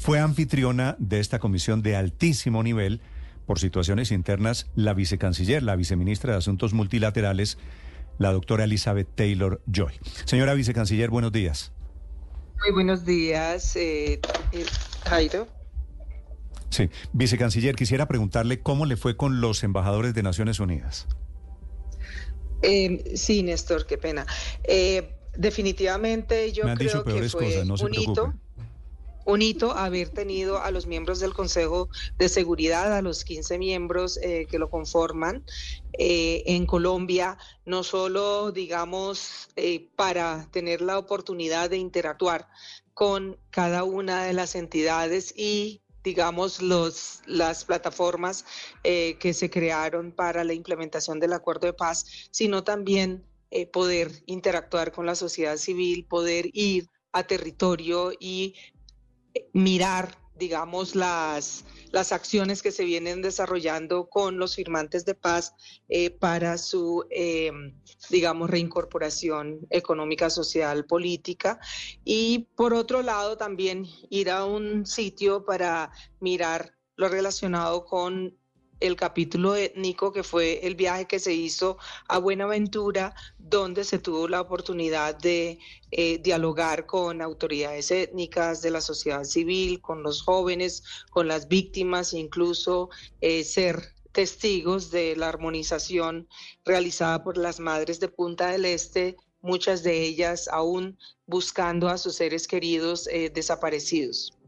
Fue anfitriona de esta comisión de altísimo nivel por situaciones internas la vicecanciller, la viceministra de Asuntos Multilaterales, la doctora Elizabeth Taylor Joy. Señora vicecanciller, buenos días. Muy buenos días, eh, eh, Jairo. Sí, vicecanciller, quisiera preguntarle cómo le fue con los embajadores de Naciones Unidas. Eh, sí, Néstor, qué pena. definitivamente yo creo que fue un hito un hito haber tenido a los miembros del Consejo de Seguridad, a los 15 miembros eh, que lo conforman eh, en Colombia, no solo, digamos, eh, para tener la oportunidad de interactuar con cada una de las entidades y digamos, los, las plataformas que se crearon para la implementación del acuerdo de paz, sino también poder interactuar con la sociedad civil, poder ir a territorio y mirar, digamos, las, las acciones que se vienen desarrollando con los firmantes de paz eh, para su, em, digamos, reincorporación económica, social, política. Y por otro lado, también ir a un sitio para mirar lo relacionado con el capítulo étnico, que fue el viaje que se hizo a Buenaventura, donde se tuvo la oportunidad de eh, dialogar con autoridades étnicas de la sociedad civil, con los jóvenes, con las víctimas, incluso eh, ser testigos de la armonización realizada por las madres de Punta del Este, muchas de ellas aún buscando a sus seres queridos eh, desaparecidos.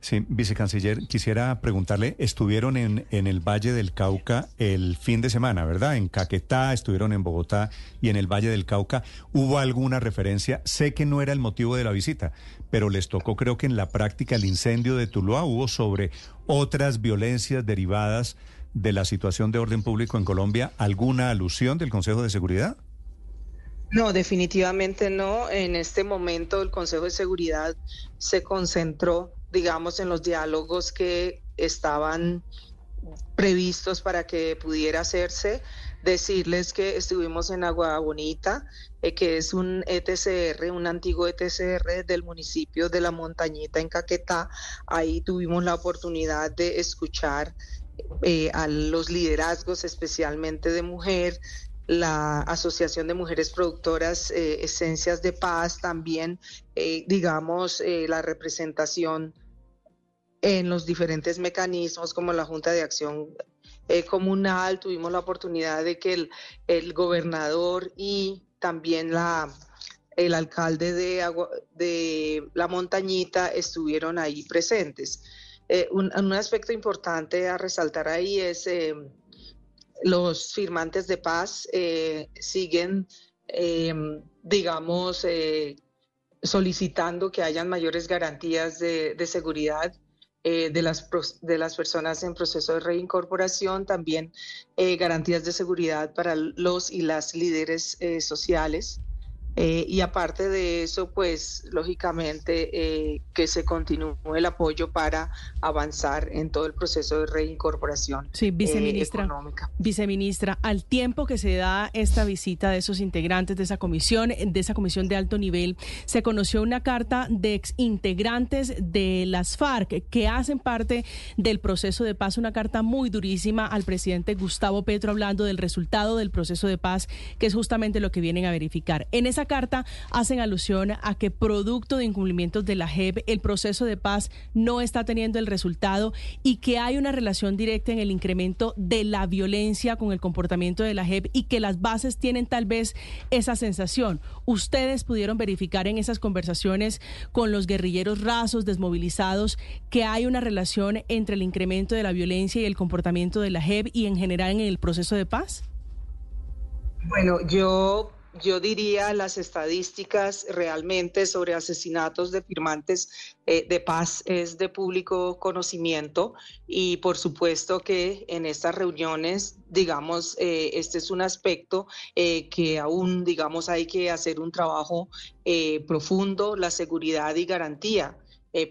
Sí, vicecanciller, quisiera preguntarle, estuvieron en, en, el Valle del Cauca el fin de semana, ¿verdad? En Caquetá, estuvieron en Bogotá y en el Valle del Cauca. ¿Hubo alguna referencia? Sé que no era el motivo de la visita, pero les tocó creo que en la práctica el incendio de Tuluá hubo sobre otras violencias derivadas de la situación de orden público en Colombia. ¿Alguna alusión del Consejo de Seguridad? No, definitivamente no. En este momento el Consejo de Seguridad se concentró digamos, en los diálogos que estaban previstos para que pudiera hacerse, decirles que estuvimos en Agua Bonita, eh, que es un ETCR, un antiguo ETCR del municipio de La Montañita en Caquetá. Ahí tuvimos la oportunidad de escuchar eh, a los liderazgos, especialmente de mujer, la Asociación de Mujeres Productoras eh, Esencias de Paz, también, digamos, la representación en los diferentes mecanismos como la Junta de Acción eh, Comunal. Tuvimos la oportunidad de que el, gobernador y también la, el alcalde de, de La Montañita estuvieron ahí presentes. Eh, un, aspecto importante a resaltar ahí es eh, los firmantes de paz siguen, digamos, solicitando que hayan mayores garantías de, de seguridad eh, de, las, de las personas en proceso de reincorporación, también eh, garantías de seguridad para los y las líderes eh, sociales. Eh, y aparte de eso, pues lógicamente eh, que se continúe el apoyo para avanzar en todo el proceso de reincorporación sí, viceministra, Viceministra, al tiempo que se da esta visita de esos integrantes de esa comisión, de esa comisión de alto nivel, se conoció una carta de ex integrantes de las FARC que hacen parte del proceso de paz, una carta muy durísima al presidente Gustavo Petro hablando del resultado del proceso de paz, que es justamente lo que vienen a verificar. En esa carta hacen alusión a que producto de incumplimientos de la JEP, el proceso de paz no está teniendo el resultado y que hay una relación directa en el incremento de la violencia con el comportamiento de la JEP y que las bases tienen tal vez esa sensación. Ustedes pudieron verificar en esas conversaciones con los guerrilleros rasos desmovilizados que hay una relación entre el incremento de la violencia y el comportamiento de la JEP y en general en el proceso de paz? Bueno, yo yo diría las estadísticas realmente sobre asesinatos de firmantes eh, de paz es de público conocimiento y por supuesto que en estas reuniones, digamos, eh, este es un aspecto eh, que aún, digamos, hay que hacer un trabajo profundo, la seguridad y garantía.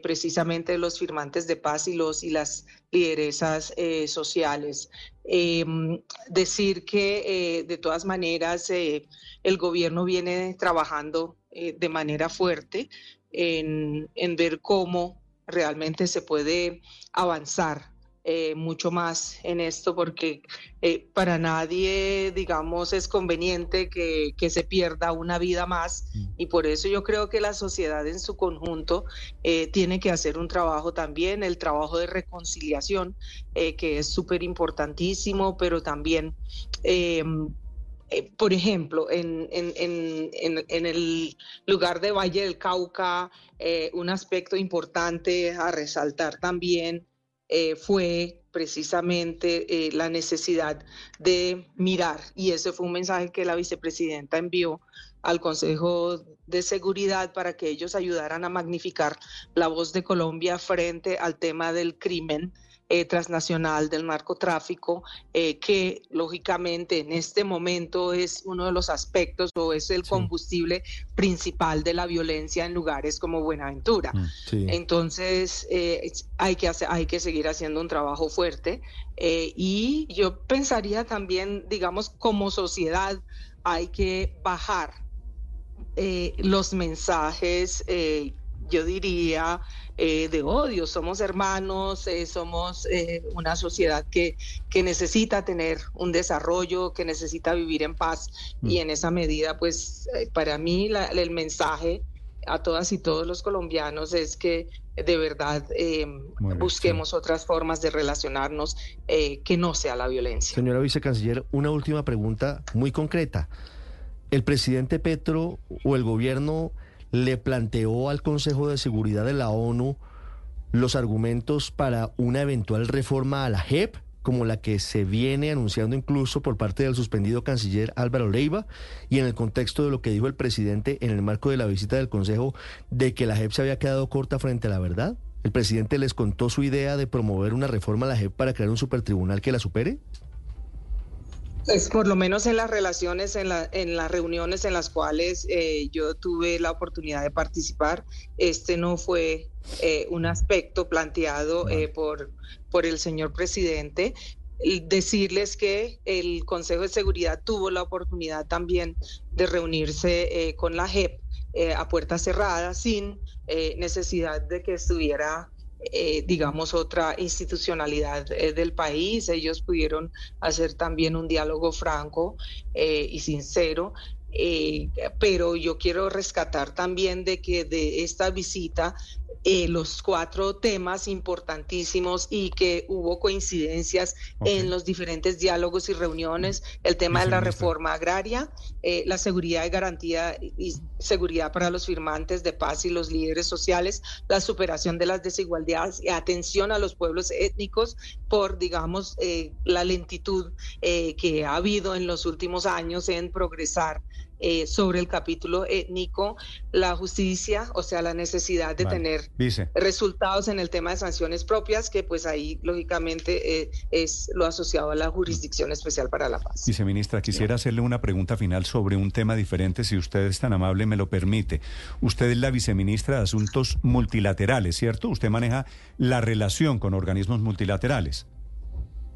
Precisamente de los firmantes de paz y los y las lideresas sociales. Em, decir que de todas maneras el gobierno viene trabajando eh, de manera fuerte en, ver cómo realmente se puede avanzar eh, mucho más en esto porque eh, para nadie, digamos, es conveniente que, se pierda una vida más mm. y por eso yo creo que la sociedad en su conjunto eh, tiene que hacer un trabajo también, el trabajo de reconciliación, que es súper importantísimo, pero también... por ejemplo, en, en, el lugar de Valle del Cauca, un aspecto importante a resaltar también eh, fue precisamente eh, la necesidad de mirar, y ese fue un mensaje que la vicepresidenta envió al Consejo de Seguridad para que ellos ayudaran a magnificar la voz de Colombia frente al tema del crimen eh, transnacional del narcotráfico, eh, que lógicamente en este momento es uno de los aspectos o es el combustible principal de la violencia en lugares como Buenaventura. Mm, Entonces eh, hay, que hacer, hay que seguir haciendo un trabajo fuerte y yo pensaría también, digamos, como sociedad hay que bajar los mensajes, yo diría, eh, de odio, somos hermanos, eh, somos eh, una sociedad que, que necesita tener un desarrollo, que necesita vivir en paz y mm. en esa medida, pues para mí el mensaje a todas y todos los colombianos es que de verdad busquemos otras formas de relacionarnos que no sea la violencia. Señora vicecanciller, una última pregunta muy concreta. ¿El presidente Petro o el gobierno le planteó al Consejo de Seguridad de la ONU los argumentos para una eventual reforma a la JEP, como la que se viene anunciando incluso por parte del suspendido canciller Álvaro Leiva, y en el contexto de lo que dijo el presidente en el marco de la visita del Consejo de que la JEP se había quedado corta frente a la verdad. ¿El presidente les contó su idea de promover una reforma a la JEP para crear un supertribunal que la supere? Pues por lo menos en las relaciones, en, la, en las reuniones en las cuales eh, yo tuve la oportunidad de participar, este no fue eh, un aspecto planteado eh, por, por el señor presidente. Decirles que el Consejo de Seguridad tuvo la oportunidad también de reunirse con la JEP a puerta cerrada sin necesidad de que estuviera eh, digamos, otra institucionalidad eh, del país. Ellos pudieron hacer también un diálogo franco eh, y sincero. pero yo quiero rescatar también de que de esta visita eh, los cuatro temas importantísimos y que hubo coincidencias en los diferentes diálogos y reuniones, el tema de la reforma agraria, eh, la seguridad y garantía y seguridad para los firmantes de paz y los líderes sociales, la superación de las desigualdades y atención a los pueblos étnicos por, digamos, eh, la lentitud que ha habido en los últimos años en progresar eh, sobre el capítulo étnico, la justicia, o sea, la necesidad de tener resultados en el tema de sanciones propias, que pues ahí lógicamente eh, es lo asociado a la Jurisdicción Especial para la Paz. Viceministra, quisiera hacerle una pregunta final sobre un tema diferente, si usted es tan amable, me lo permite. Usted es la viceministra de Asuntos Multilaterales, ¿cierto? Usted maneja la relación con organismos multilaterales.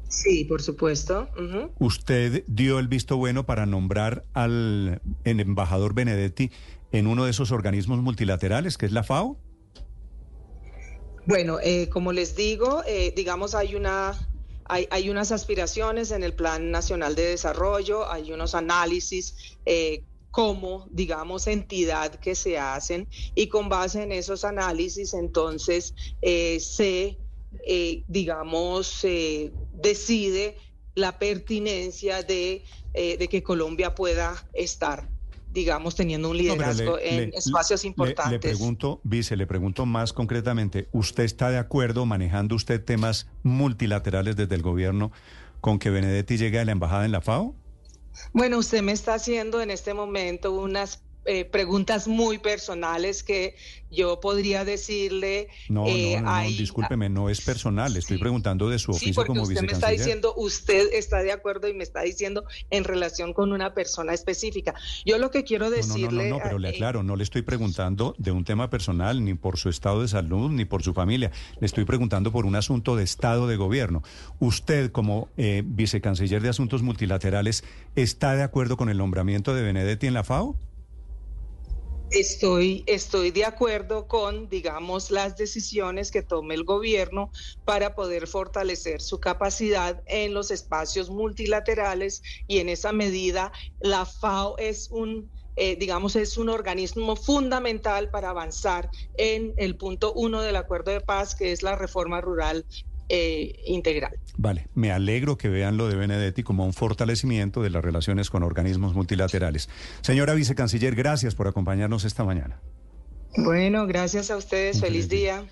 Sí, por supuesto. ¿Usted dio el visto bueno para nombrar al embajador Benedetti en uno de esos organismos multilaterales, que es la FAO? Bueno, eh, como les digo, eh, digamos, hay una hay, hay, unas aspiraciones en el Plan Nacional de Desarrollo, hay unos análisis eh, como, digamos, entidad que se hacen y con base en esos análisis entonces se eh, digamos, eh, decide la pertinencia de, eh, de, que Colombia pueda estar digamos, teniendo un liderazgo en espacios importantes. Le, pregunto, vice, le pregunto más concretamente, ¿usted está de acuerdo manejando usted temas multilaterales desde el gobierno con que Benedetti llegue a la embajada en la FAO? Bueno, usted me está haciendo en este momento unas eh, preguntas muy personales que yo podría decirle. No, no, eh, no, discúlpeme, no es personal, estoy preguntando de su oficio sí, porque usted me está diciendo, usted está de acuerdo y me está diciendo en relación con una persona específica. Yo lo que quiero decirle. No, no, no, pero le aclaro, no le estoy preguntando de un tema personal, ni por su estado de salud, ni por su familia. Le estoy preguntando por un asunto de estado de gobierno. Usted, como eh, vicecanciller de Asuntos Multilaterales, ¿está de acuerdo con el nombramiento de Benedetti en la FAO? Estoy, estoy de acuerdo con, digamos, las decisiones que tome el gobierno para poder fortalecer su capacidad en los espacios multilaterales y en esa medida la FAO es un eh, digamos, es un organismo fundamental para avanzar en el punto uno del acuerdo de paz, que es la reforma rural eh, integral. Vale, me alegro que vean lo de Benedetti como un fortalecimiento de las relaciones con organismos multilaterales. Señora vicecanciller, gracias por acompañarnos esta mañana. Bueno, gracias a ustedes. Feliz día.